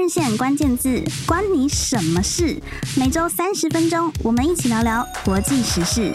人线关键字，关你什么事？每周三十分钟，我们一起聊聊国际时事。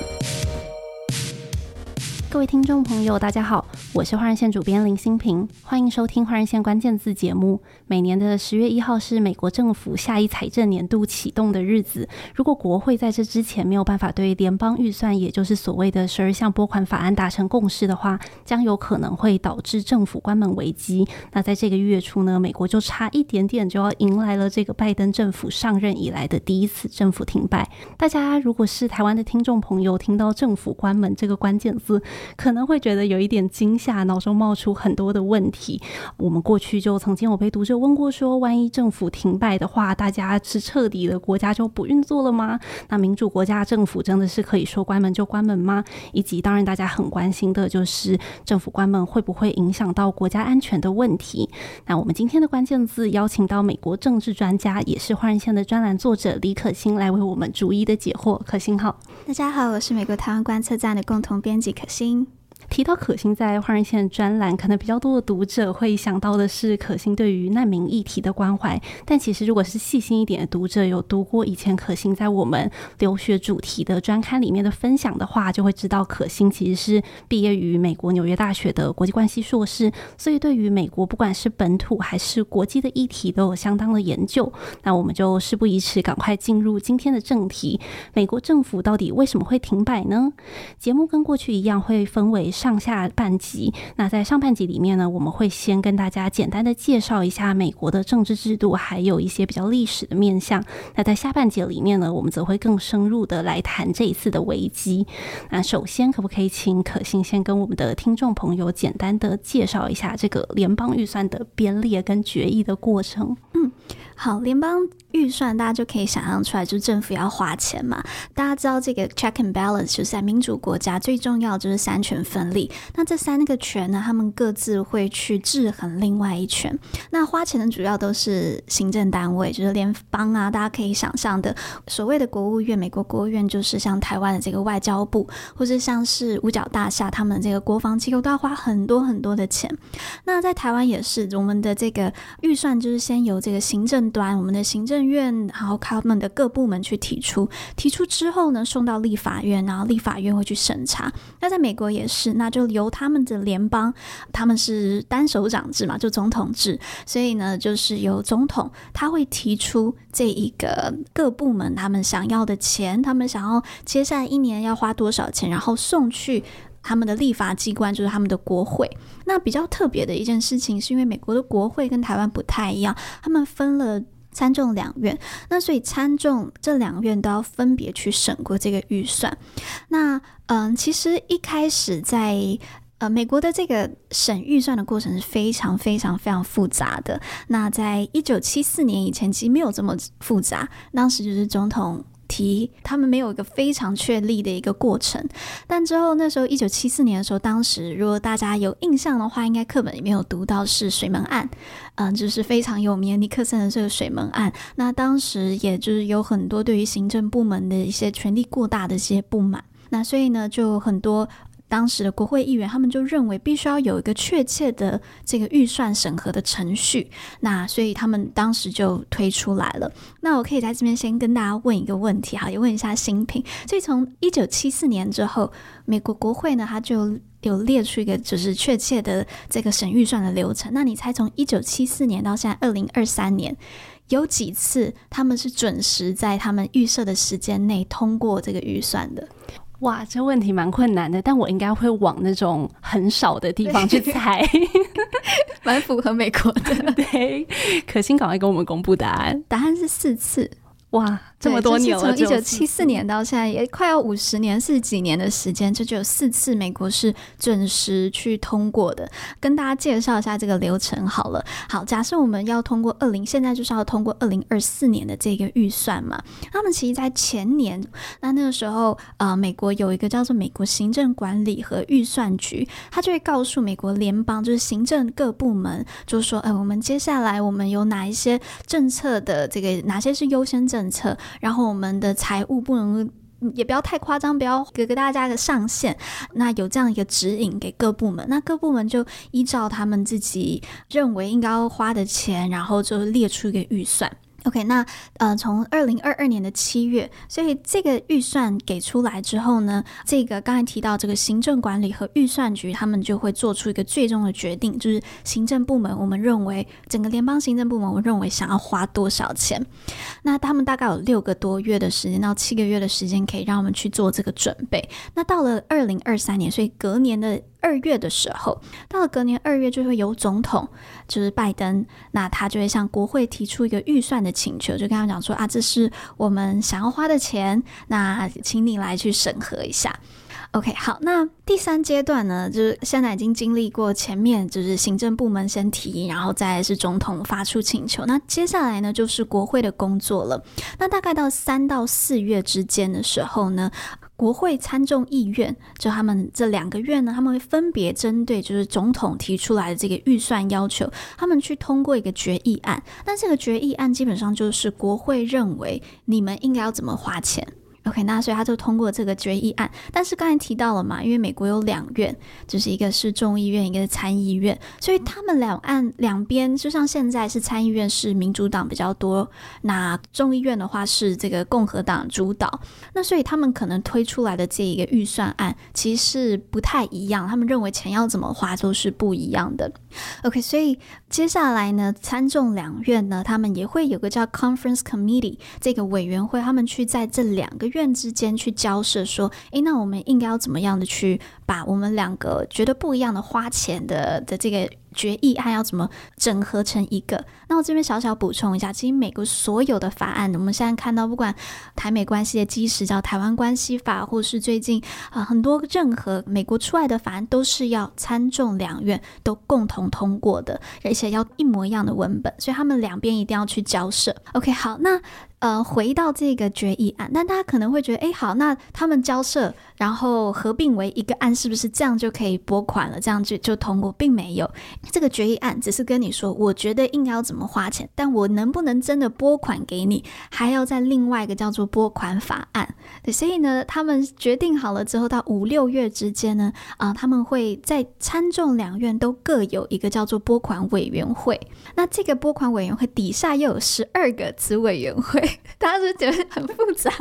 各位听众朋友，大家好。我是华人线主编林新平，欢迎收听华人线关键字节目。每年的十月一号是美国政府下一财政年度启动的日子。如果国会在这之前没有办法对联邦预算，也就是所谓的十二项拨款法案达成共识的话，将有可能会导致政府关门危机。那在这个月初呢，美国就差一点点就要迎来了这个拜登政府上任以来的第一次政府停摆。大家如果是台湾的听众朋友，听到政府关门这个关键字，可能会觉得有一点惊吓。脑中冒出很多的问题，我们过去就曾经有被读者问过说，万一政府停摆的话，大家是彻底的国家就不运作了吗？那民主国家政府真的是可以说关门就关门吗？以及当然大家很关心的就是政府关门会不会影响到国家安全的问题？那我们今天的关键字邀请到美国政治专家，也是华人线的专栏作者李可欣来为我们逐一的解惑。可欣好，大家好，我是美国台湾观测站的共同编辑可欣。提到可心在华人线专栏，可能比较多的读者会想到的是可心对于难民议题的关怀。但其实，如果是细心一点的读者，有读过以前可心在我们留学主题的专刊里面的分享的话，就会知道可心其实是毕业于美国纽约大学的国际关系硕士，所以对于美国不管是本土还是国际的议题都有相当的研究。那我们就事不宜迟，赶快进入今天的正题：美国政府到底为什么会停摆呢？节目跟过去一样，会分为上下半集，那在上半集里面呢，我们会先跟大家简单的介绍一下美国的政治制度，还有一些比较历史的面向。那在下半节里面呢，我们则会更深入的来谈这一次的危机。那首先，可不可以请可欣先跟我们的听众朋友简单的介绍一下这个联邦预算的编列跟决议的过程？嗯，好，联邦预算大家就可以想象出来，就是政府要花钱嘛。大家知道这个 check and balance 就是在民主国家最重要就是三权分立。那这三个权呢，他们各自会去制衡另外一权。那花钱的主要都是行政单位，就是联邦啊。大家可以想象的，所谓的国务院，美国国务院就是像台湾的这个外交部，或者像是五角大厦，他们这个国防机构都要花很多很多的钱。那在台湾也是，我们的这个预算就是先由这个行政端，我们的行政院，然后他们的各部门去提出，提出之后呢，送到立法院，然后立法院会去审查。那在美国也是，那就由他们的联邦，他们是单首长制嘛，就总统制，所以呢，就是由总统他会提出这一个各部门他们想要的钱，他们想要接下来一年要花多少钱，然后送去他们的立法机关，就是他们的国会。那比较特别的一件事情，是因为美国的国会跟台湾不太一样，他们分了。参众两院，那所以参众这两院都要分别去审过这个预算。那嗯，其实一开始在呃美国的这个审预算的过程是非常非常非常复杂的。那在一九七四年以前，其实没有这么复杂。当时就是总统。题他们没有一个非常确立的一个过程，但之后那时候一九七四年的时候，当时如果大家有印象的话，应该课本里面有读到是水门案，嗯，就是非常有名尼克森的这个水门案。那当时也就是有很多对于行政部门的一些权力过大的一些不满，那所以呢，就很多。当时的国会议员，他们就认为必须要有一个确切的这个预算审核的程序，那所以他们当时就推出来了。那我可以在这边先跟大家问一个问题，哈，也问一下新品。所以从一九七四年之后，美国国会呢，它就有列出一个就是确切的这个审预算的流程。那你猜从一九七四年到现在二零二三年，有几次他们是准时在他们预设的时间内通过这个预算的？哇，这问题蛮困难的，但我应该会往那种很少的地方去猜，蛮符合美国的。对，可心赶快给我们公布答案，答案是四次。哇，这么多年了，从一九七四年到现在也快要五十年，是几年的时间，这就有四次美国是准时去通过的。跟大家介绍一下这个流程好了。好，假设我们要通过二零，现在就是要通过二零二四年的这个预算嘛。他们其实在前年，那那个时候，呃，美国有一个叫做美国行政管理和预算局，他就会告诉美国联邦，就是行政各部门，就是说，呃，我们接下来我们有哪一些政策的这个哪些是优先政策。然后我们的财务不能也不要太夸张，不要给给大家一个上限。那有这样一个指引给各部门，那各部门就依照他们自己认为应该要花的钱，然后就列出一个预算。OK，那呃，从二零二二年的七月，所以这个预算给出来之后呢，这个刚才提到这个行政管理和预算局，他们就会做出一个最终的决定，就是行政部门，我们认为整个联邦行政部门，我认为想要花多少钱，那他们大概有六个多月的时间到七个月的时间，可以让我们去做这个准备。那到了二零二三年，所以隔年的。二月的时候，到了隔年二月，就会由总统，就是拜登，那他就会向国会提出一个预算的请求，就跟他讲说啊，这是我们想要花的钱，那请你来去审核一下。OK，好，那第三阶段呢，就是现在已经经历过前面，就是行政部门先提，然后再是总统发出请求，那接下来呢，就是国会的工作了。那大概到三到四月之间的时候呢。国会参众议院，就他们这两个院呢，他们会分别针对就是总统提出来的这个预算要求，他们去通过一个决议案。那这个决议案基本上就是国会认为你们应该要怎么花钱。OK，那所以他就通过这个决议案，但是刚才提到了嘛，因为美国有两院，就是一个是众议院，一个是参议院，所以他们两岸两边，就像现在是参议院是民主党比较多，那众议院的话是这个共和党主导，那所以他们可能推出来的这一个预算案其实是不太一样，他们认为钱要怎么花都是不一样的。OK，所以接下来呢，参众两院呢，他们也会有个叫 Conference Committee 这个委员会，他们去在这两个院之间去交涉，说，诶，那我们应该要怎么样的去把我们两个觉得不一样的花钱的的这个。决议案要怎么整合成一个？那我这边小小补充一下，其实美国所有的法案，我们现在看到，不管台美关系的基石叫《台湾关系法》，或是最近啊、很多任何美国出来的法案，都是要参众两院都共同通过的，而且要一模一样的文本，所以他们两边一定要去交涉。OK，好，那。呃，回到这个决议案，但大家可能会觉得，哎，好，那他们交涉，然后合并为一个案，是不是这样就可以拨款了？这样就就通过，并没有。这个决议案只是跟你说，我觉得应该要怎么花钱，但我能不能真的拨款给你，还要在另外一个叫做拨款法案。对，所以呢，他们决定好了之后，到五六月之间呢，啊、呃，他们会在参众两院都各有一个叫做拨款委员会。那这个拨款委员会底下又有十二个子委员会。大家是觉得很复杂，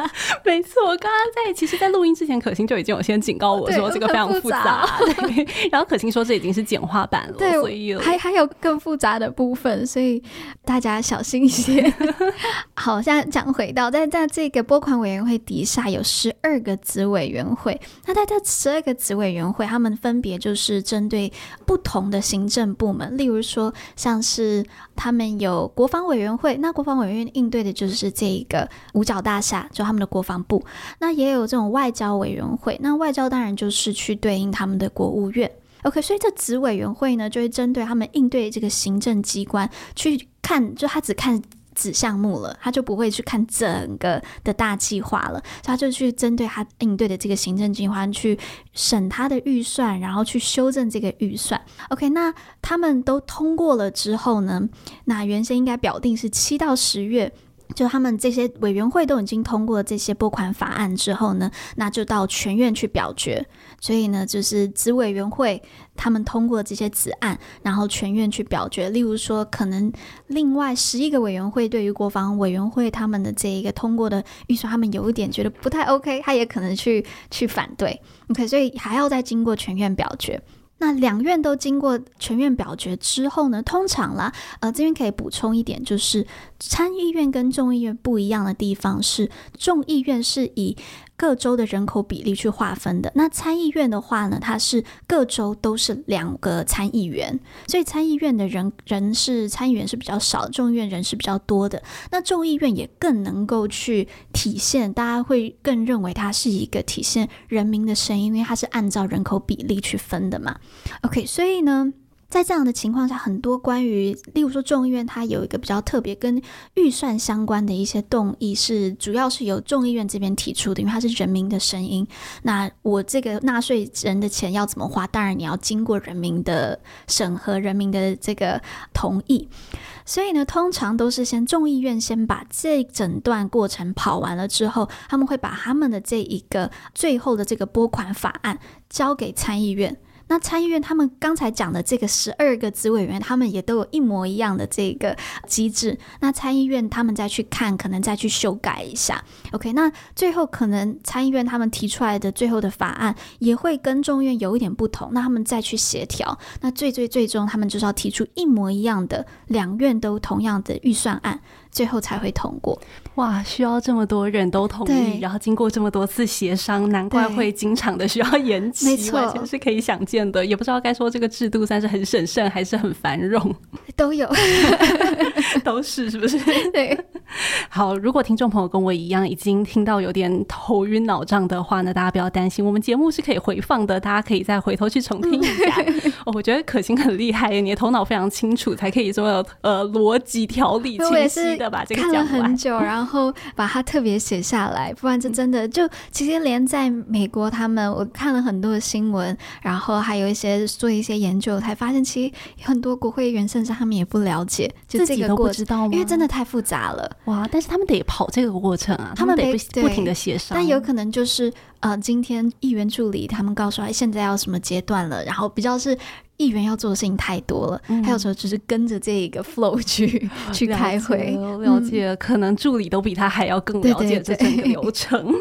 没错。我刚刚在其实，在录音之前，可心就已经有先警告我说这个非常复杂。对，然后可心说这已经是简化版了，对，还还有更复杂的部分，所以大家小心一些。好，现在讲回到在在这个拨款委员会底下有十二个子委员会，那在这十二个子委员会，他们分别就是针对不同的行政部门，例如说像是他们有国防委员会，那国防委员会应对的就是这。一个五角大厦，就他们的国防部，那也有这种外交委员会，那外交当然就是去对应他们的国务院。OK，所以这子委员会呢，就会针对他们应对这个行政机关去看，就他只看子项目了，他就不会去看整个的大计划了，他就去针对他应对的这个行政机关去审他的预算，然后去修正这个预算。OK，那他们都通过了之后呢，那原先应该表定是七到十月。就他们这些委员会都已经通过这些拨款法案之后呢，那就到全院去表决。所以呢，就是子委员会他们通过这些子案，然后全院去表决。例如说，可能另外十一个委员会对于国防委员会他们的这一个通过的预算，他们有一点觉得不太 OK，他也可能去去反对。OK，所以还要再经过全院表决。那两院都经过全院表决之后呢，通常啦，呃，这边可以补充一点，就是参议院跟众议院不一样的地方是，众议院是以各州的人口比例去划分的。那参议院的话呢，它是各州都是两个参议员，所以参议院的人人是参议员是比较少，众议院人是比较多的。那众议院也更能够去体现，大家会更认为它是一个体现人民的声音，因为它是按照人口比例去分的嘛。OK，所以呢。在这样的情况下，很多关于，例如说众议院，它有一个比较特别跟预算相关的一些动议，是主要是由众议院这边提出的，因为它是人民的声音。那我这个纳税人的钱要怎么花？当然你要经过人民的审核，人民的这个同意。所以呢，通常都是先众议院先把这整段过程跑完了之后，他们会把他们的这一个最后的这个拨款法案交给参议院。那参议院他们刚才讲的这个十二个子委员，他们也都有一模一样的这个机制。那参议院他们再去看，可能再去修改一下。OK，那最后可能参议院他们提出来的最后的法案也会跟众院有一点不同，那他们再去协调。那最最最终，他们就是要提出一模一样的两院都同样的预算案。最后才会通过。哇，需要这么多人都同意，然后经过这么多次协商，难怪会经常的需要延期，没错，完全是可以想见的。也不知道该说这个制度算是很审慎还是很繁荣，都有，都是是不是？对。好，如果听众朋友跟我一样已经听到有点头晕脑胀的话呢，大家不要担心，我们节目是可以回放的，大家可以再回头去重听一下。哦，我觉得可心很厉害，你的头脑非常清楚，才可以这么呃逻辑条理清晰的把这个。看了很久，然后把它特别写下来，不然这真的就其实连在美国，他们我看了很多的新闻，然后还有一些做一些研究，才发现其实很多国会议员甚至他们也不了解，就这个过程，自己都不知道吗？因为真的太复杂了。哇！但是他们得跑这个过程啊，他们得不不停的协商。但有可能就是呃，今天议员助理他们告诉他现在要什么阶段了，然后比较是。议员要做的事情太多了，还、嗯、有时候只是跟着这一个 flow 去去开会，了解、可能助理都比他还要更了解这整个流程。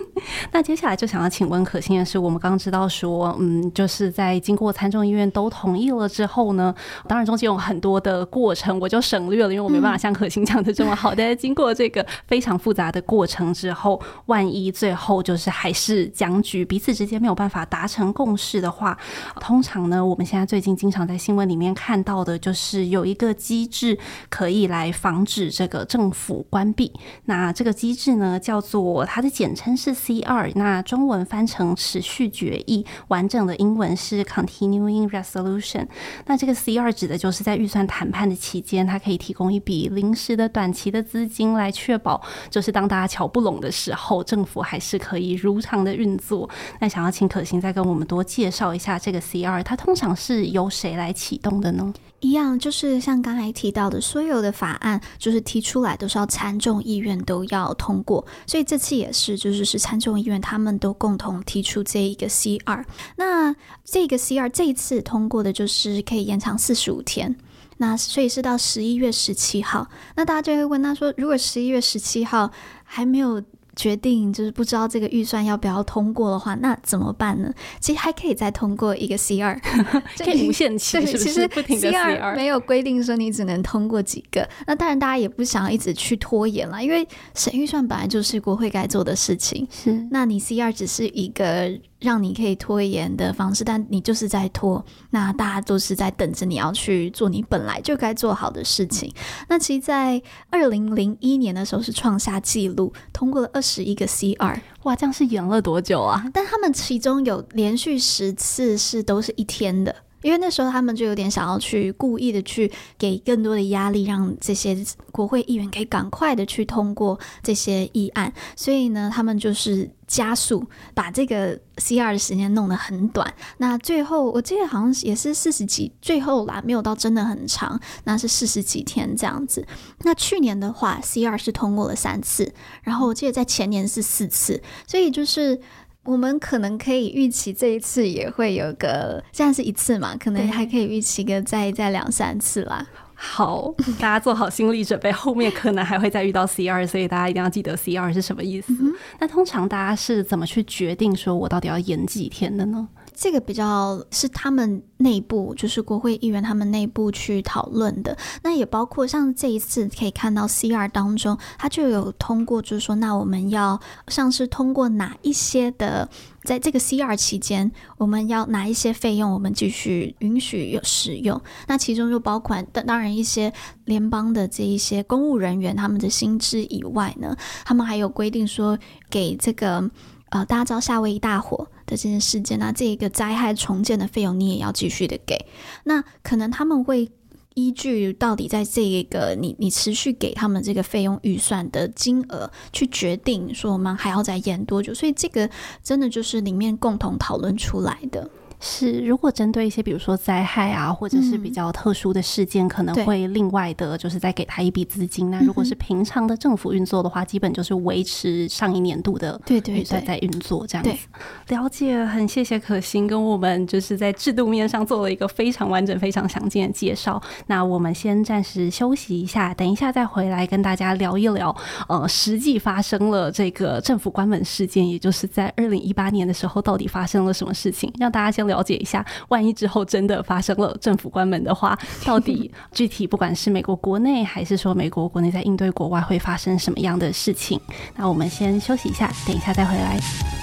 那接下来就想要请问可心的是，我们刚知道说，嗯，就是在经过参众议院都同意了之后呢，当然中间有很多的过程，我就省略了，因为我没办法像可心讲的这么好。但是经过这个非常复杂的过程之后，万一最后就是还是僵局，彼此之间没有办法达成共识的话，通常呢，我们现在最近。经常在新闻里面看到的，就是有一个机制可以来防止这个政府关闭。那这个机制呢，叫做它的简称是 CR，那中文翻成持续决议，完整的英文是 Continuing Resolution。那这个 CR 指的就是在预算谈判的期间，它可以提供一笔临时的短期的资金，来确保就是当大家瞧不拢的时候，政府还是可以如常的运作。那想要请可心再跟我们多介绍一下这个 CR，它通常是由谁来启动的呢？一样，就是像刚才提到的，所有的法案就是提出来都是要参众议院都要通过，所以这次也是，就是是参众议院他们都共同提出这一个 C 二。那这个 C 二这一次通过的就是可以延长四十五天，那所以是到十一月十七号。那大家就会问他说，如果十一月十七号还没有决定就是不知道这个预算要不要通过的话，那怎么办呢？其实还可以再通过一个 C 二 可以无限期，是不是？其实不停的 C 二没有规定说你只能通过几个。那当然，大家也不想要一直去拖延了，因为审预算本来就是国会该做的事情。是，那你 C 二只是一个。让你可以拖延的方式，但你就是在拖，那大家都是在等着你要去做你本来就该做好的事情。那其实，在二零零一年的时候是创下纪录，通过了二十一个 CR，哇，这样是延了多久啊？但他们其中有连续十次是都是一天的。因为那时候他们就有点想要去故意的去给更多的压力，让这些国会议员可以赶快的去通过这些议案，所以呢，他们就是加速把这个 CR 的时间弄得很短。那最后我记得好像也是四十几，最后啦没有到真的很长，那是四十几天这样子。那去年的话，CR 是通过了三次，然后我记得在前年是四次，所以就是。我们可能可以预期这一次也会有个，现在是一次嘛，可能还可以预期个再再两三次啦。好，大家做好心理准备，后面可能还会再遇到 CR，所以大家一定要记得 CR 是什么意思。嗯、那通常大家是怎么去决定说我到底要延几天的呢？这个比较是他们内部，就是国会议员他们内部去讨论的。那也包括像这一次可以看到 CR 当中，他就有通过，就是说，那我们要像是通过哪一些的，在这个 CR 期间，我们要哪一些费用，我们继续允许有使用。那其中就包括当当然一些联邦的这一些公务人员他们的薪资以外呢，他们还有规定说给这个。呃，大家知道夏威夷大火的这件事件，那这一个灾害重建的费用你也要继续的给。那可能他们会依据到底在这一个你你持续给他们这个费用预算的金额去决定，说我们还要再延多久。所以这个真的就是里面共同讨论出来的。是，如果针对一些比如说灾害啊，或者是比较特殊的事件，嗯、可能会另外的，就是再给他一笔资金。那如果是平常的政府运作的话，基本就是维持上一年度的预算在运作这样子。对对对，了解，很谢谢可心跟我们就是在制度面上做了一个非常完整、非常详尽的介绍。那我们先暂时休息一下，等一下再回来跟大家聊一聊。呃，实际发生了这个政府关门事件，也就是在二零一八年的时候，到底发生了什么事情？让大家先聊。了解一下，万一之后真的发生了政府关门的话，到底具体不管是美国国内，还是说美国国内在应对国外，会发生什么样的事情？那我们先休息一下，等一下再回来。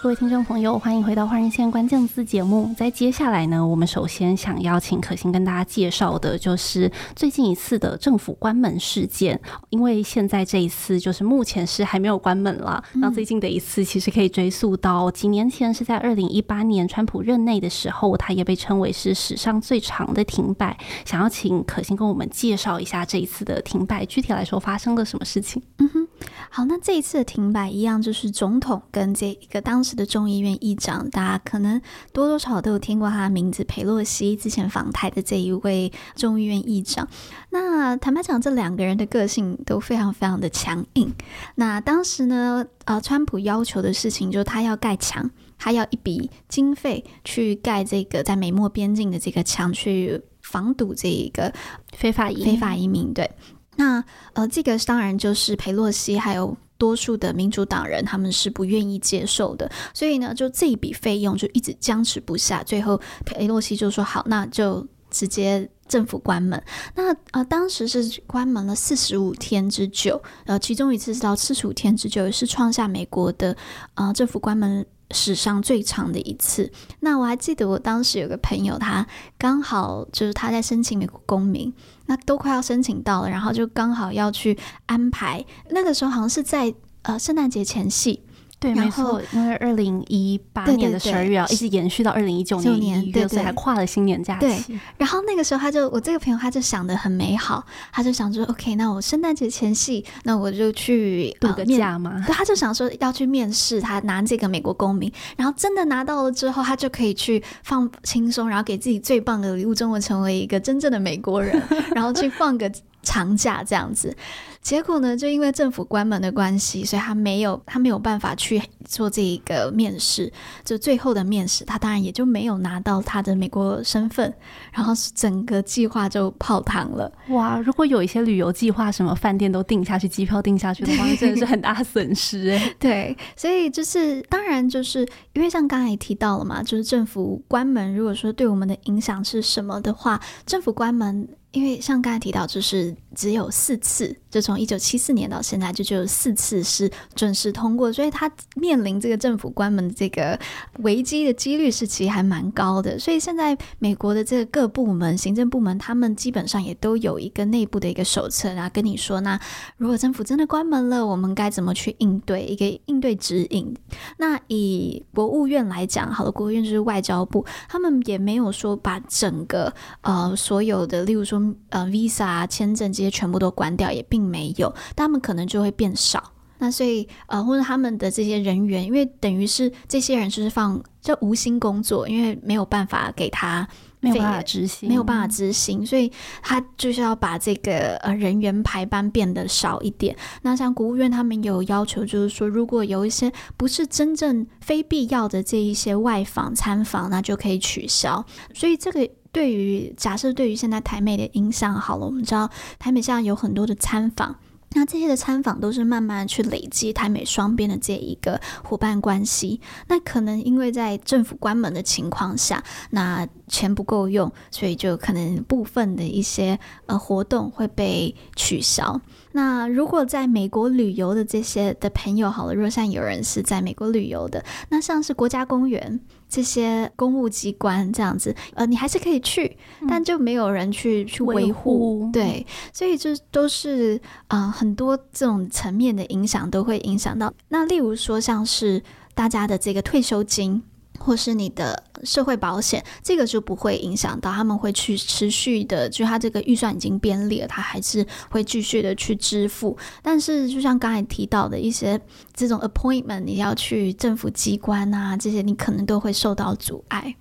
各位听众朋友，欢迎回到《换人线关键字》节目。在接下来呢，我们首先想邀请可心跟大家介绍的，就是最近一次的政府关门事件。因为现在这一次就是目前是还没有关门了，那最近的一次其实可以追溯到几年前，是在二零一八年川普任内的时候，它也被称为是史上最长的停摆。想要请可心跟我们介绍一下这一次的停摆，具体来说发生了什么事情？嗯哼。好，那这一次的停摆一样，就是总统跟这一个当时的众议院议长，大家可能多多少少都有听过他的名字，佩洛西之前访台的这一位众议院议长。那坦白讲，这两个人的个性都非常非常的强硬。那当时呢，呃，川普要求的事情就是他要盖墙，他要一笔经费去盖这个在美墨边境的这个墙，去防堵这一个非法移非法移民，对。那呃，这个当然就是裴洛西还有多数的民主党人，他们是不愿意接受的，所以呢，就这一笔费用就一直僵持不下。最后，裴洛西就说：“好，那就直接政府关门。”那呃，当时是关门了四十五天之久，呃，其中一次是到四十五天之久，也是创下美国的呃政府关门史上最长的一次。那我还记得我当时有个朋友，他刚好就是他在申请美国公民。那都快要申请到了，然后就刚好要去安排。那个时候好像是在呃圣诞节前夕。对，没错，因为二零一八年的十二月啊，一直延续到二零一九年一月，所以还跨了新年假期。对，然后那个时候他就，我这个朋友他就想的很美好，他就想说，OK，那我圣诞节前夕，那我就去度个假嘛。对，他就想说要去面试，他拿这个美国公民，然后真的拿到了之后，他就可以去放轻松，然后给自己最棒的礼物，终于成为一个真正的美国人，然后去放个长假这样子。结果呢，就因为政府关门的关系，所以他没有他没有办法去做这一个面试。就最后的面试，他当然也就没有拿到他的美国身份，然后整个计划就泡汤了。哇！如果有一些旅游计划，什么饭店都订下去，机票订下去的话，真的是 很大损失哎。对，所以就是当然就是因为像刚才也提到了嘛，就是政府关门，如果说对我们的影响是什么的话，政府关门。因为像刚才提到，就是只有四次，就从一九七四年到现在，就只有四次是准时通过，所以他面临这个政府关门的这个危机的几率是其实还蛮高的。所以现在美国的这个各部门、行政部门，他们基本上也都有一个内部的一个手册，然后跟你说，那如果政府真的关门了，我们该怎么去应对一个应对指引。那以国务院来讲，好的，国务院就是外交部，他们也没有说把整个呃所有的，例如说。呃，Visa 啊，签证这些全部都关掉，也并没有，他们可能就会变少。那所以呃，或者他们的这些人员，因为等于是这些人就是放就无心工作，因为没有办法给他没有办法执行，没有办法执行，所以他就是要把这个呃人员排班变得少一点。那像国务院他们有要求，就是说如果有一些不是真正非必要的这一些外访参访，那就可以取消。所以这个。对于假设对于现在台美的影响好了，我们知道台美现在有很多的参访，那这些的参访都是慢慢去累积台美双边的这一个伙伴关系。那可能因为在政府关门的情况下，那钱不够用，所以就可能部分的一些呃活动会被取消。那如果在美国旅游的这些的朋友，好了，如果像有人是在美国旅游的，那像是国家公园这些公务机关这样子，呃，你还是可以去，但就没有人去去维护，对，所以这都是啊、呃、很多这种层面的影响都会影响到。那例如说，像是大家的这个退休金。或是你的社会保险，这个就不会影响到，他们会去持续的，就他这个预算已经编列，他还是会继续的去支付。但是，就像刚才提到的一些这种 appointment，你要去政府机关啊，这些你可能都会受到阻碍。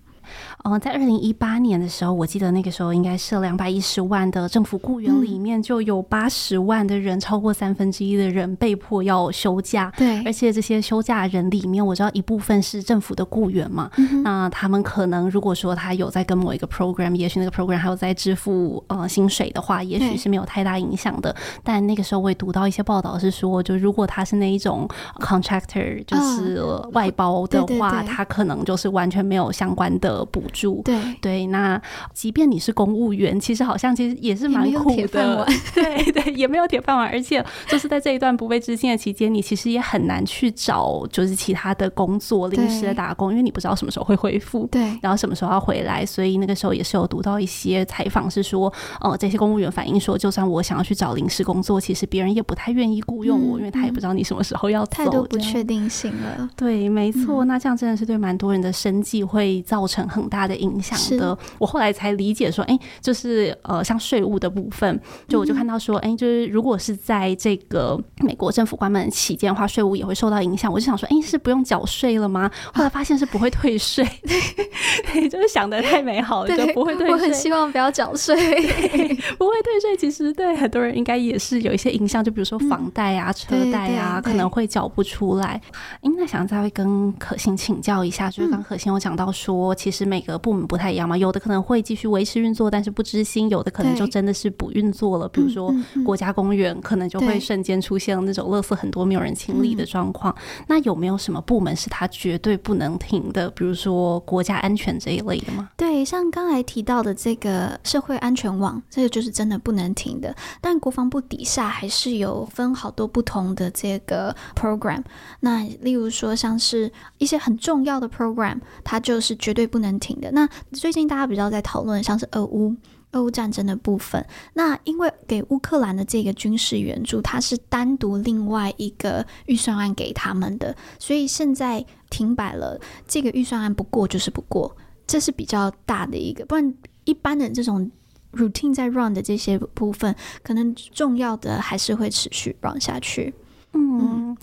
嗯，在二零一八年的时候，我记得那个时候应该是两百一十万的政府雇员里面，就有八十万的人，超过三分之一的人被迫要休假。对，而且这些休假人里面，我知道一部分是政府的雇员嘛。那他们可能如果说他有在跟某一个 program，也许那个 program 还有在支付呃薪水的话，也许是没有太大影响的。但那个时候我也读到一些报道是说，就如果他是那一种 contractor，就是外包的话，他可能就是完全没有相关的补助。对对，那即便你是公务员，其实好像其实也是蛮苦的。对对，也没有铁饭碗，而且就是在这一段不被支薪的期间，你其实也很难去找就是其他的工作临时的打工，因为你不知道什么时候会恢复，对，然后什么时候要回来。所以那个时候也是有读到一些采访，是说，呃，这些公务员反映说，就算我想要去找临时工作，其实别人也不太愿意雇佣我，嗯，因为他也不知道你什么时候要走，太多不确定性了。对，没错，嗯，那这样真的是对蛮多人的生计会造成很大的影响的，我后来才理解说，哎、欸，就是呃，像税务的部分，就我就看到说，哎、欸，就是如果是在这个美国政府关门期间的话，税务也会受到影响。我就想说，哎、欸，是不用缴税了吗？后来发现是不会退税，对，就是想的太美好了，就不会退税。我很希望不要缴税，不会退税。其实对很多人应该也是有一些影响，就比如说房贷啊、嗯、车贷啊，可能会缴不出来。应该想再会跟可心请教一下，就是刚可心有讲到说，其实每个部门不太一样嘛，有的可能会继续维持运作，但是不知心；有的可能就真的是不运作了。比如说国家公园，可能就会瞬间出现那种垃圾很多没有人清理的状况。那有没有什么部门是它绝对不能停的？比如说国家安全这一类的吗？对，像刚才提到的这个社会安全网，这个就是真的不能停的。但国防部底下还是有分好多不同的这个 program。那例如说，像是一些很重要的 program，它就是绝对不能停的。那最近大家比较在讨论，像是俄乌俄乌战争的部分。那因为给乌克兰的这个军事援助，它是单独另外一个预算案给他们的，所以现在停摆了。这个预算案不过就是不过，这是比较大的一个。不然一般的这种 routine 在 run 的这些部分，可能重要的还是会持续 run 下去。嗯。嗯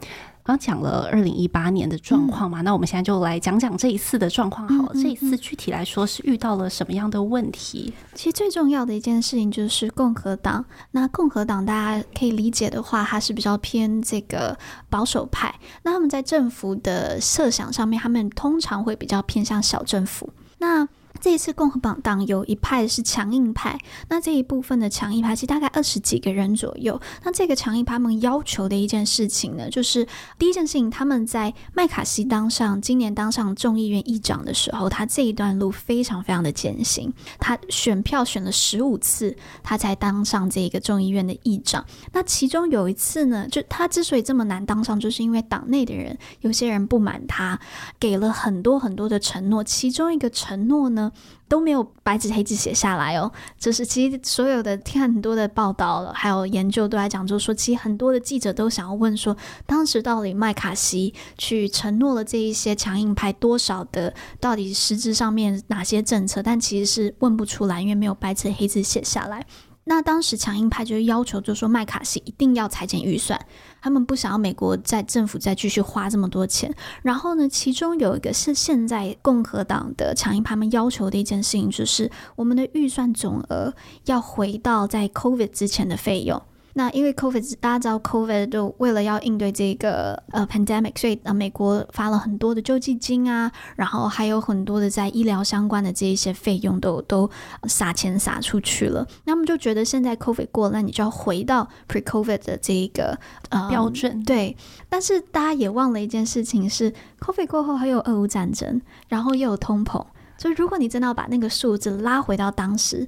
刚讲了二零一八年的状况嘛，嗯，那我们现在就来讲讲这一次的状况好了。嗯嗯嗯，这一次具体来说是遇到了什么样的问题？其实最重要的一件事情就是共和党。那共和党大家可以理解的话，它是比较偏这个保守派。那他们在政府的设想上面，他们通常会比较偏向小政府。那这一次共和党党有一派是强硬派，那这一部分的强硬派其实大概二十几个人左右。那这个强硬派他们要求的一件事情呢，就是第一件事情，他们在麦卡锡当上今年当上众议院议长的时候，他这一段路非常非常的艰辛，他选票选了十五次，他才当上这个众议院的议长。那其中有一次呢，就他之所以这么难当上，就是因为党内的人有些人不满他，给了很多很多的承诺，其中一个承诺呢，都没有白纸黑字写下来哦，就是其实所有的听很多的报道了，还有研究都在讲，就是说其实很多的记者都想要问说，当时到底麦卡锡去承诺了这一些强硬派多少的，到底实质上面哪些政策，但其实是问不出来，因为没有白纸黑字写下来。那当时强硬派就是要求，就说麦卡锡一定要裁减预算，他们不想要美国在政府再继续花这么多钱。然后呢，其中有一个是现在共和党的强硬派们要求的一件事情，就是我们的预算总额要回到在 COVID 之前的费用。那因为 COVID，大家知道 COVID 就为了要应对这个呃 pandemic，所以呃美国发了很多的救济金啊，然后还有很多的在医疗相关的这一些费用都都撒钱撒出去了。那么就觉得现在 COVID 过了，那你就要回到 pre-COVID 的这一个呃标准。对，但是大家也忘了一件事情是，COVID 过后还有俄乌战争，然后又有通膨，所以如果你真的要把那个数字拉回到当时。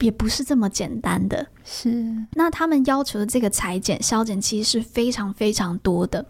也不是这么简单的，是。那他们要求的这个裁减、削减其实是非常非常多的。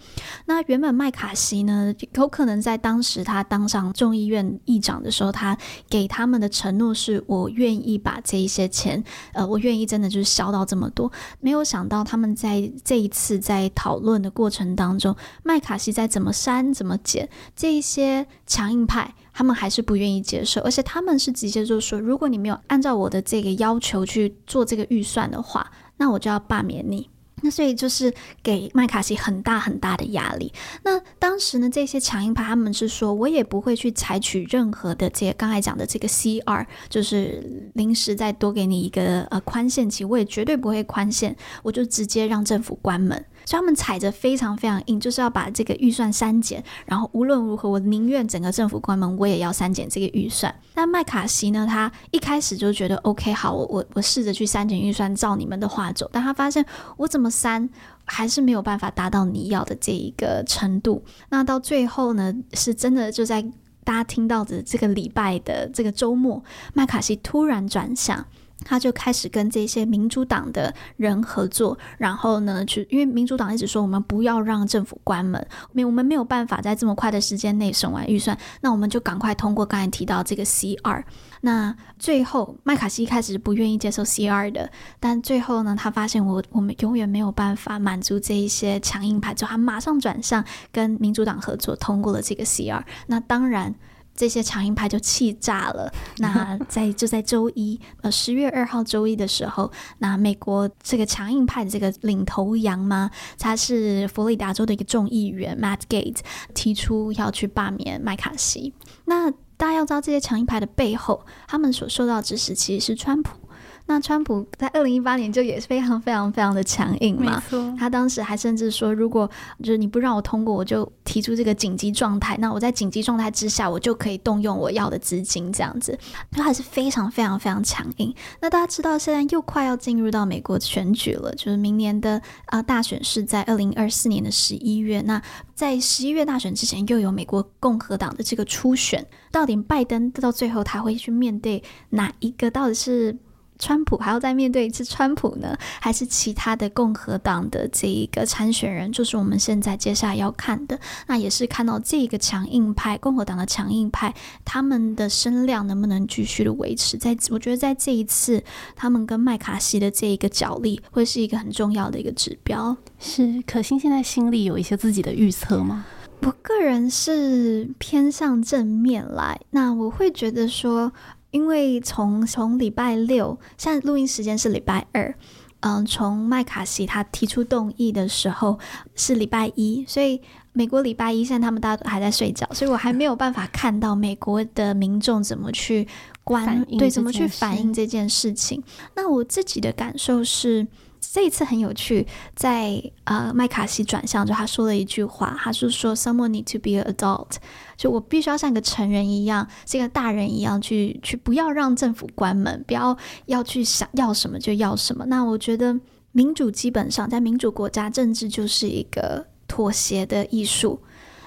那原本麦卡锡呢，有可能在当时他当上众议院议长的时候，他给他们的承诺是：我愿意把这一些钱，呃，我愿意真的就是削到这么多。没有想到他们在这一次在讨论的过程当中，麦卡锡在怎么删、怎么减这一些强硬派。他们还是不愿意接受，而且他们是直接就说：如果你没有按照我的这个要求去做这个预算的话，那我就要罢免你。那所以就是给麦卡锡很大很大的压力。那当时呢，这些强硬派他们是说，我也不会去采取任何的这刚才讲的这个 CR，就是临时再多给你一个呃宽限期，我也绝对不会宽限，我就直接让政府关门。所以他们踩着非常非常硬，就是要把这个预算删减，然后无论如何，我宁愿整个政府关门，我也要删减这个预算。但麦卡锡呢，他一开始就觉得 OK，好，我我我试着去删减预算，照你们的话走。但他发现我怎么删还是没有办法达到你要的这一个程度。那到最后呢，是真的就在大家听到的这个礼拜的这个周末，麦卡锡突然转向。他就开始跟这些民主党的人合作，然后呢，就因为民主党一直说我们不要让政府关门，没我们没有办法在这么快的时间内审完预算，那我们就赶快通过刚才提到这个 CR。那最后麦卡锡一开始不愿意接受 CR 的，但最后呢，他发现我我们永远没有办法满足这一些强硬派，就他马上转向跟民主党合作，通过了这个 CR。那当然。这些强硬派就气炸了。那在就在周一，呃，十月二号周一的时候，那美国这个强硬派的这个领头羊嘛，他是佛罗里达州的一个众议员 Matt Gaetz 提出要去罢免麦卡锡。那大家要知道，这些强硬派的背后，他们所受到的支持其实是川普。那川普在二零一八年就也是非常非常非常的强硬嘛，没错。他当时还甚至说，如果就是你不让我通过，我就提出这个紧急状态。那我在紧急状态之下，我就可以动用我要的资金，这样子，他还是非常非常非常强硬。那大家知道，现在又快要进入到美国选举了，就是明年的啊、呃、大选是在二零二四年的十一月。那在十一月大选之前，又有美国共和党的这个初选，到底拜登到最后他会去面对哪一个？到底是？川普还要再面对一次川普呢，还是其他的共和党的这一个参选人？就是我们现在接下来要看的，那也是看到这个强硬派共和党的强硬派，他们的声量能不能继续的维持？在我觉得，在这一次他们跟麦卡锡的这一个角力，会是一个很重要的一个指标。是可心现在心里有一些自己的预测吗？我个人是偏向正面来，那我会觉得说。因为从从礼拜六，现在录音时间是礼拜二，嗯，从麦卡锡他提出动议的时候是礼拜一，所以美国礼拜一现在他们大家都还在睡觉，所以我还没有办法看到美国的民众怎么去关，对，怎么去反映这件事情。那我自己的感受是。这一次很有趣，在呃麦卡锡转向，就他说了一句话，他是说 “Someone need to be a adult”，就我必须要像个成人一样，像个大人一样去去，不要让政府关门，不要要去想要什么就要什么。那我觉得民主基本上在民主国家，政治就是一个妥协的艺术。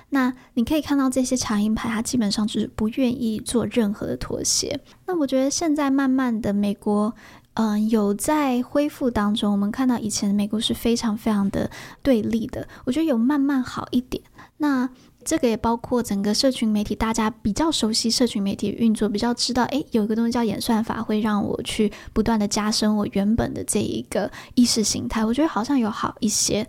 那你可以看到这些强硬派，他基本上就是不愿意做任何的妥协。那我觉得现在慢慢的美国。嗯、有在恢复当中。我们看到以前美国是非常非常的对立的，我觉得有慢慢好一点。那这个也包括整个社群媒体，大家比较熟悉社群媒体运作，比较知道，诶，有一个东西叫演算法，会让我去不断的加深我原本的这一个意识形态。我觉得好像有好一些，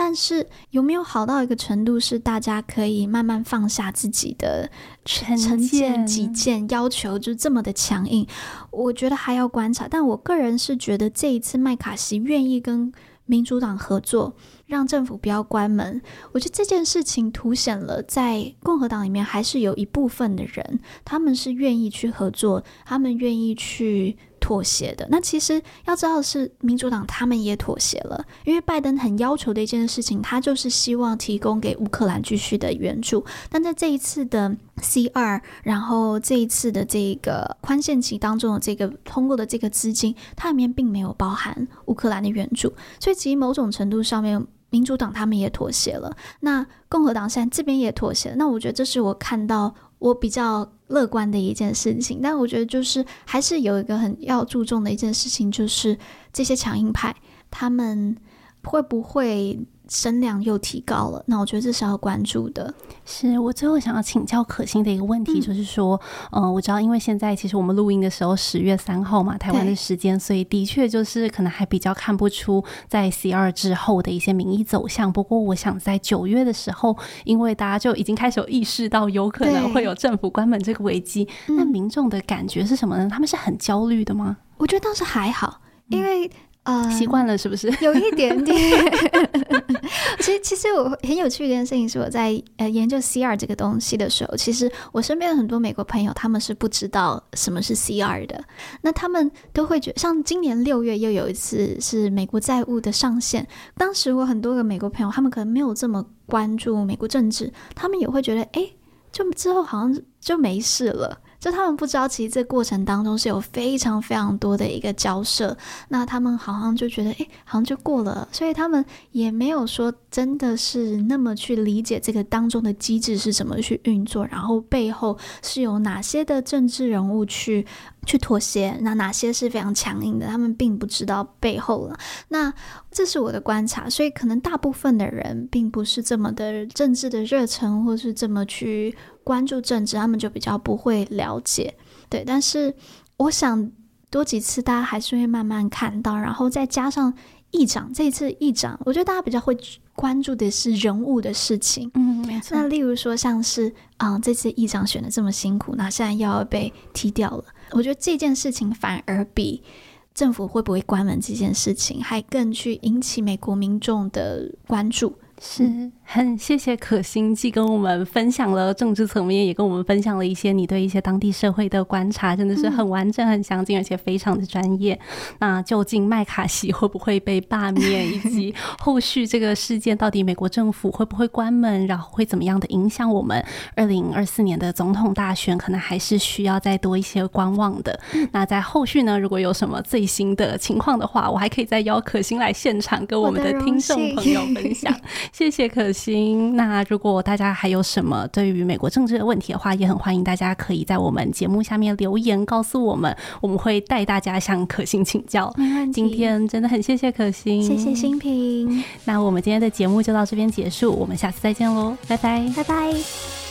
但是有没有好到一个程度，是大家可以慢慢放下自己的成见、己见要求，就这么的强硬？我觉得还要观察。但我个人是觉得这一次麦卡锡愿意跟民主党合作。让政府不要关门，我觉得这件事情凸显了在共和党里面还是有一部分的人，他们是愿意去合作，他们愿意去妥协的。那其实要知道的是，民主党他们也妥协了，因为拜登很要求的一件事情，他就是希望提供给乌克兰继续的援助。但在这一次的 C2，然后这一次的这个宽限期当中的这个通过的这个资金，它里面并没有包含乌克兰的援助，所以其实某种程度上面。民主党他们也妥协了，那共和党现在这边也妥协了，那我觉得这是我看到我比较乐观的一件事情。但我觉得就是还是有一个很要注重的一件事情，就是这些强硬派他们会不会声量又提高了，那我觉得这是要关注的。是我最后想要请教可心的一个问题，就是说，嗯、呃，我知道，因为现在其实我们录音的时候十月三号嘛，台湾的时间，所以的确就是可能还比较看不出在 C 二之后的一些民意走向。不过，我想在九月的时候，因为大家就已经开始有意识到有可能会有政府关门这个危机，那民众的感觉是什么呢？他们是很焦虑的吗？我觉得倒是还好，因为。呃，习惯了是不是？有一点点。其实，其实我很有趣的一件事情是，我在呃研究 CR 这个东西的时候，其实我身边的很多美国朋友他们是不知道什么是 CR 的。那他们都会觉得，像今年六月又有一次是美国债务的上限，当时我很多个美国朋友，他们可能没有这么关注美国政治，他们也会觉得，哎，就之后好像就没事了。就他们不知道，其实这过程当中是有非常非常多的一个交涉，那他们好像就觉得，哎，好像就过了，所以他们也没有说真的是那么去理解这个当中的机制是怎么去运作，然后背后是有哪些的政治人物去去妥协，那哪些是非常强硬的，他们并不知道背后了。那这是我的观察，所以可能大部分的人并不是这么的政治的热忱，或是这么去。关注政治，他们就比较不会了解，对。但是我想多几次，大家还是会慢慢看到，然后再加上议长这一次议长，我觉得大家比较会关注的是人物的事情。嗯，没错。那例如说，像是啊、嗯，这次议长选的这么辛苦，那现在又要被踢掉了，我觉得这件事情反而比政府会不会关门这件事情还更去引起美国民众的关注。是。很谢谢可心，既跟我们分享了政治层面，也跟我们分享了一些你对一些当地社会的观察，真的是很完整、很详尽，而且非常的专业。那究竟麦卡锡会不会被罢免，以及后续这个事件到底美国政府会不会关门，然后会怎么样的影响我们二零二四年的总统大选，可能还是需要再多一些观望的。那在后续呢，如果有什么最新的情况的话，我还可以再邀可心来现场跟我们的听众朋友分享。谢谢可心。行，那如果大家还有什么对于美国政治的问题的话，也很欢迎大家可以在我们节目下面留言告诉我们，我们会带大家向可心请教。今天真的很谢谢可心，谢谢新平。那我们今天的节目就到这边结束，我们下次再见喽，拜拜，拜拜。